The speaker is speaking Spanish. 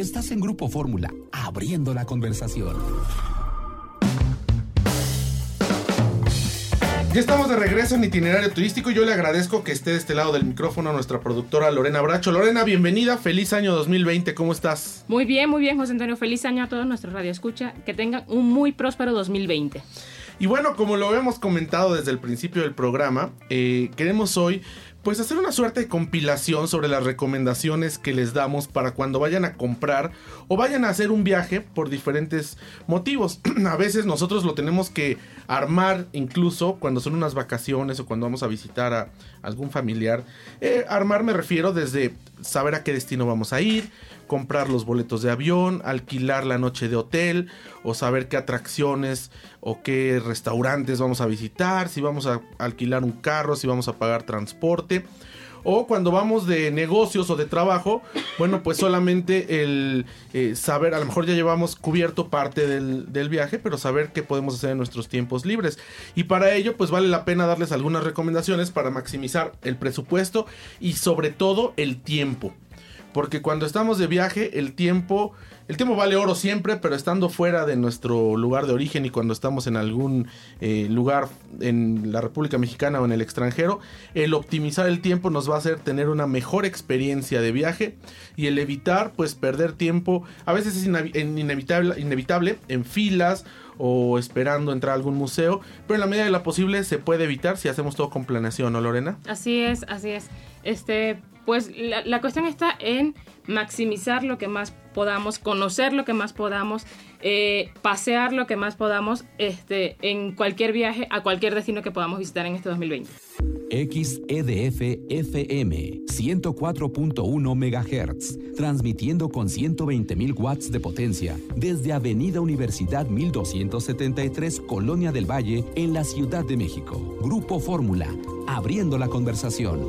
Estás en Grupo Fórmula, abriendo la conversación. Ya estamos de regreso en itinerario turístico. Yo le agradezco que esté de este lado del micrófono a nuestra productora Lorena Bracho. Lorena, bienvenida. Feliz año 2020. ¿Cómo estás? Muy bien, muy bien, José Antonio. Feliz año a todos nuestros radioescucha. Que tengan un muy próspero 2020. Y bueno, como lo hemos comentado desde el principio del programa, eh, queremos hoy pues hacer una suerte de compilación sobre las recomendaciones que les damos para cuando vayan a comprar o vayan a hacer un viaje por diferentes motivos. a veces nosotros lo tenemos que armar incluso cuando son unas vacaciones o cuando vamos a visitar a algún familiar. Eh, armar me refiero desde saber a qué destino vamos a ir, comprar los boletos de avión, alquilar la noche de hotel o saber qué atracciones o qué restaurantes vamos a visitar, si vamos a alquilar un carro, si vamos a pagar transporte. O cuando vamos de negocios o de trabajo, bueno, pues solamente el eh, saber, a lo mejor ya llevamos cubierto parte del, del, viaje, pero saber qué podemos hacer en nuestros tiempos libres. Y para ello, pues vale la pena darles algunas recomendaciones para maximizar el presupuesto y sobre todo el tiempo. Porque cuando estamos de viaje, el tiempo, el tiempo vale oro siempre, pero estando fuera de nuestro lugar de origen y cuando estamos en algún eh, lugar en la República Mexicana o en el extranjero, el optimizar el tiempo nos va a hacer tener una mejor experiencia de viaje y el evitar, pues, perder tiempo. A veces es inevitable, inevitable en filas o esperando entrar a algún museo, pero en la medida de lo posible se puede evitar si hacemos todo con planeación, ¿no, Lorena? Así es, así es. Este, pues la, cuestión está en maximizar lo que más podamos, conocer lo que más podamos, eh, pasear lo que más podamos este, en cualquier viaje a cualquier destino que podamos visitar en este 2020. XEDF FM 104.1 MHz, transmitiendo con 120.000 watts de potencia desde Avenida Universidad 1273, Colonia del Valle, en la Ciudad de México. Grupo Fórmula, abriendo la conversación.